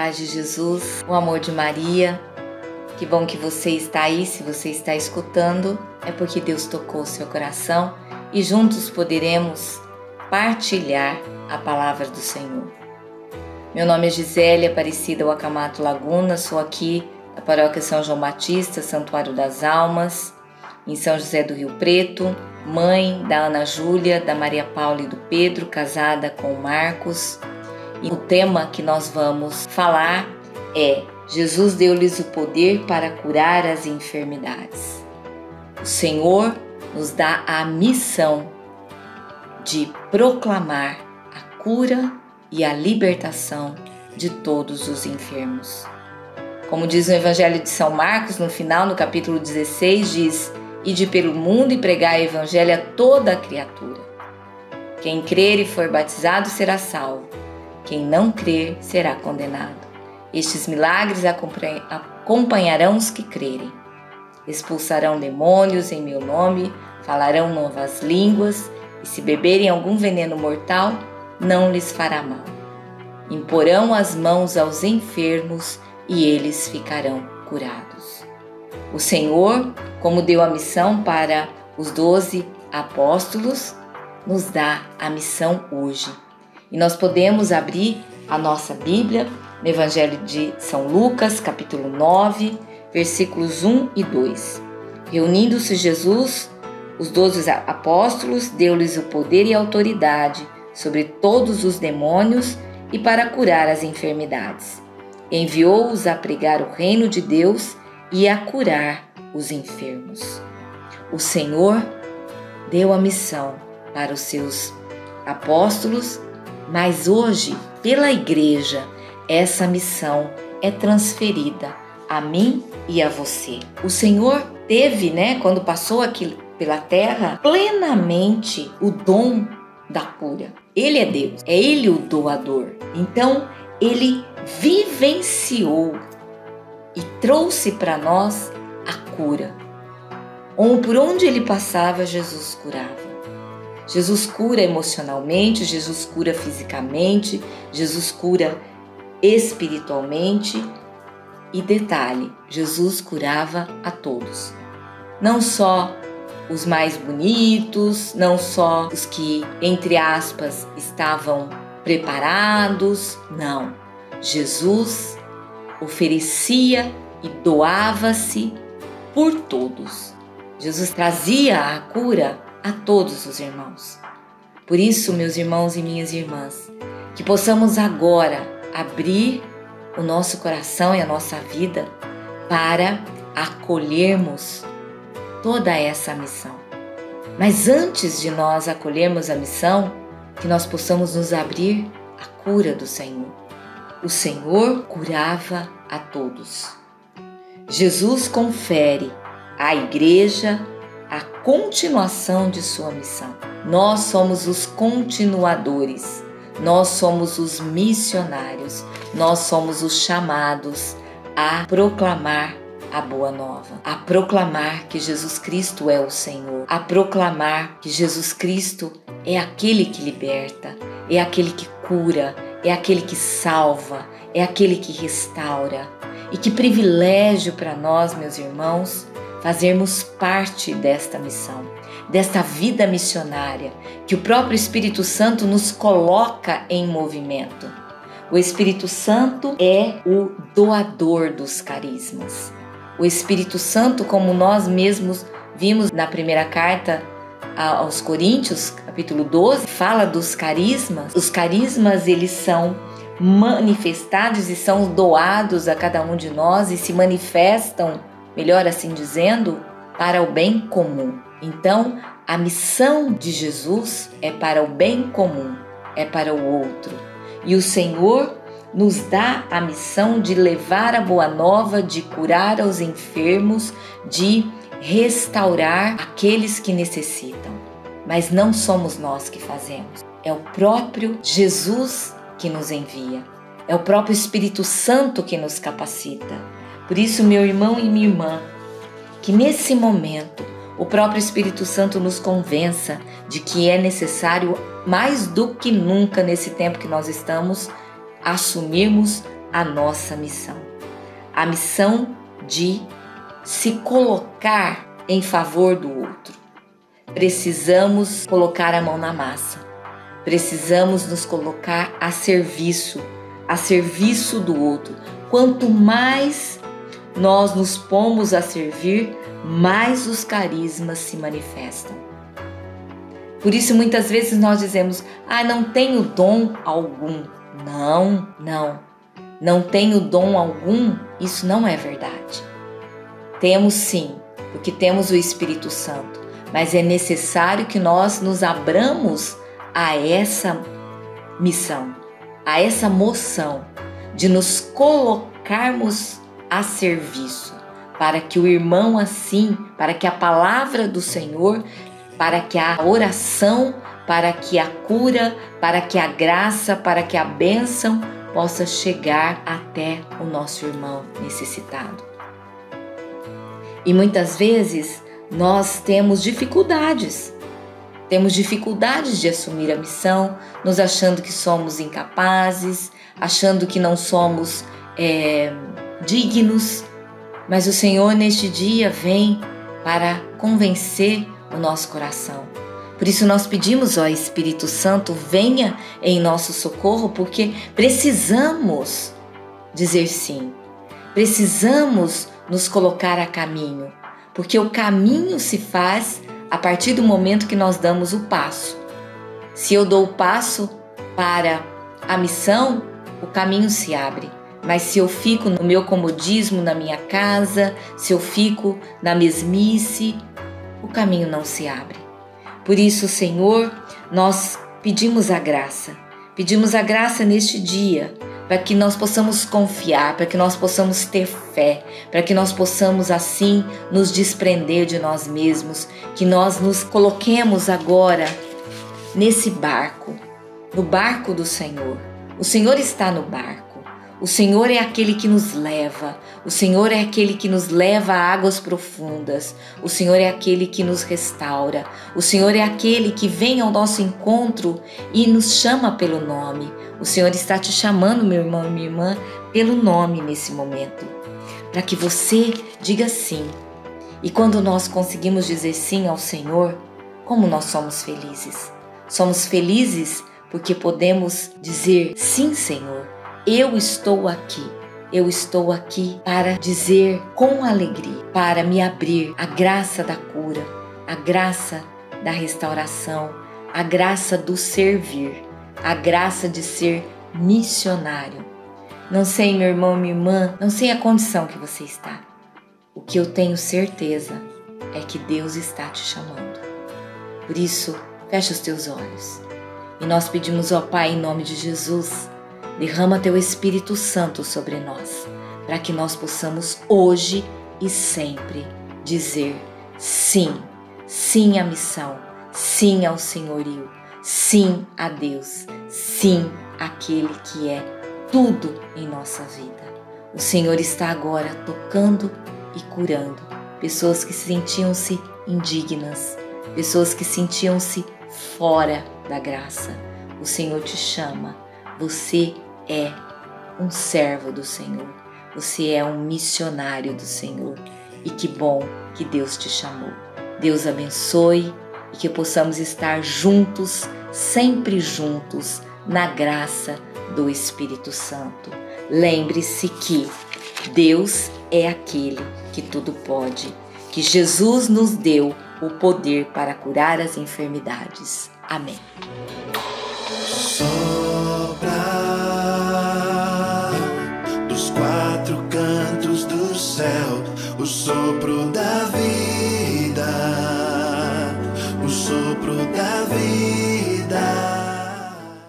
paz de Jesus, o amor de Maria. Que bom que você está aí, se você está escutando, é porque Deus tocou o seu coração e juntos poderemos partilhar a palavra do Senhor. Meu nome é Gisele Aparecida Wakamato Laguna, sou aqui da paróquia São João Batista, Santuário das Almas, em São José do Rio Preto, mãe da Ana Júlia, da Maria Paula e do Pedro, casada com Marcos. E o tema que nós vamos falar é Jesus deu-lhes o poder para curar as enfermidades. O Senhor nos dá a missão de proclamar a cura e a libertação de todos os enfermos. Como diz o Evangelho de São Marcos, no final, no capítulo 16, diz: Ide pelo mundo e pregar o Evangelho a toda a criatura. Quem crer e for batizado será salvo, quem não crer será condenado. Estes milagres acompanharão os que crerem. Expulsarão demônios em meu nome, falarão novas línguas, e se beberem algum veneno mortal, não lhes fará mal. Imporão as mãos aos enfermos e eles ficarão curados. O Senhor, como deu a missão para os doze apóstolos, nos dá a missão hoje. E nós podemos abrir a nossa Bíblia no Evangelho de São Lucas, capítulo 9, versículos 1 e 2. Reunindo-se Jesus, os doze apóstolos, deu-lhes o poder e autoridade sobre todos os demônios e para curar as enfermidades. Enviou-os a pregar o reino de Deus e a curar os enfermos. O Senhor deu a missão para os seus apóstolos, mas hoje, pela igreja, essa missão é transferida a mim e a você. O Senhor teve, né, quando passou aqui pela terra, plenamente o dom da cura. Ele é Deus, é Ele o doador. Então, ele vivenciou e trouxe para nós a cura. Por onde ele passava, Jesus curava. Jesus cura emocionalmente, Jesus cura fisicamente, Jesus cura espiritualmente. E detalhe: Jesus curava a todos, não só os mais bonitos, não só os que, entre aspas, estavam preparados, não. Jesus oferecia e doava-se por todos. Jesus trazia a cura a todos os irmãos. Por isso, meus irmãos e minhas irmãs, que possamos agora abrir o nosso coração e a nossa vida para acolhermos toda essa missão. Mas antes de nós acolhermos a missão, que nós possamos nos abrir à cura do Senhor. O Senhor curava a todos. Jesus confere à igreja a continuação de sua missão. Nós somos os continuadores nós somos os missionários, nós somos os chamados a proclamar a boa nova, a proclamar que Jesus Cristo é o Senhor, a proclamar que Jesus Cristo é aquele que liberta, é aquele que cura, é aquele que salva, é aquele que restaura. E que privilégio para nós, meus irmãos, fazermos parte desta missão, desta vida missionária que o próprio Espírito Santo nos coloca em movimento. O Espírito Santo é o doador dos carismas. O Espírito Santo, como nós mesmos vimos na primeira carta aos Coríntios, capítulo 12, fala dos carismas. Os carismas, eles são manifestados e são doados a cada um de nós e se manifestam melhor assim dizendo, para o bem comum. Então, a missão de Jesus é para o bem comum, é para o outro. E o Senhor nos dá a missão de levar a boa nova, de curar aos enfermos, de restaurar aqueles que necessitam. Mas não somos nós que fazemos, é o próprio Jesus que nos envia, é o próprio Espírito Santo que nos capacita. Por isso, meu irmão e minha irmã, que nesse momento o próprio Espírito Santo nos convença de que é necessário, mais do que nunca nesse tempo que nós estamos, assumirmos a nossa missão. A missão de se colocar em favor do outro. Precisamos colocar a mão na massa. Precisamos nos colocar a serviço, a serviço do outro. Quanto mais nós nos pomos a servir, mais os carismas se manifestam. Por isso, muitas vezes nós dizemos: Ah, não tenho dom algum. Não, não. Não tenho dom algum, isso não é verdade. Temos sim, porque temos o Espírito Santo, mas é necessário que nós nos abramos a essa missão, a essa moção de nos colocarmos a serviço, para que o irmão assim, para que a palavra do Senhor, para que a oração, para que a cura, para que a graça, para que a bênção possa chegar até o nosso irmão necessitado. E muitas vezes nós temos dificuldades. Temos dificuldades de assumir a missão, nos achando que somos incapazes, achando que não somos é, dignos. Mas o Senhor neste dia vem para convencer o nosso coração. Por isso nós pedimos, ó Espírito Santo, venha em nosso socorro, porque precisamos dizer sim. Precisamos nos colocar a caminho, porque o caminho se faz a partir do momento que nós damos o passo. Se eu dou o passo para a missão, o caminho se abre. Mas se eu fico no meu comodismo na minha casa, se eu fico na mesmice, o caminho não se abre. Por isso, Senhor, nós pedimos a graça. Pedimos a graça neste dia para que nós possamos confiar, para que nós possamos ter fé, para que nós possamos assim nos desprender de nós mesmos, que nós nos coloquemos agora nesse barco, no barco do Senhor. O Senhor está no barco. O Senhor é aquele que nos leva, o Senhor é aquele que nos leva a águas profundas, o Senhor é aquele que nos restaura, o Senhor é aquele que vem ao nosso encontro e nos chama pelo nome. O Senhor está te chamando, meu irmão e minha irmã, pelo nome nesse momento, para que você diga sim. E quando nós conseguimos dizer sim ao Senhor, como nós somos felizes? Somos felizes porque podemos dizer sim, Senhor eu estou aqui. Eu estou aqui para dizer com alegria, para me abrir a graça da cura, a graça da restauração, a graça do servir, a graça de ser missionário. Não sei, meu irmão, minha irmã, não sei a condição que você está. O que eu tenho certeza é que Deus está te chamando. Por isso, fecha os teus olhos. E nós pedimos ao Pai, em nome de Jesus, Derrama teu Espírito Santo sobre nós, para que nós possamos hoje e sempre dizer sim, sim à missão, sim ao senhorio, sim a Deus, sim àquele que é tudo em nossa vida. O Senhor está agora tocando e curando pessoas que sentiam-se indignas, pessoas que sentiam-se fora da graça. O Senhor te chama, você é um servo do Senhor, você é um missionário do Senhor. E que bom que Deus te chamou. Deus abençoe e que possamos estar juntos, sempre juntos, na graça do Espírito Santo. Lembre-se que Deus é aquele que tudo pode, que Jesus nos deu o poder para curar as enfermidades. Amém. o sopro da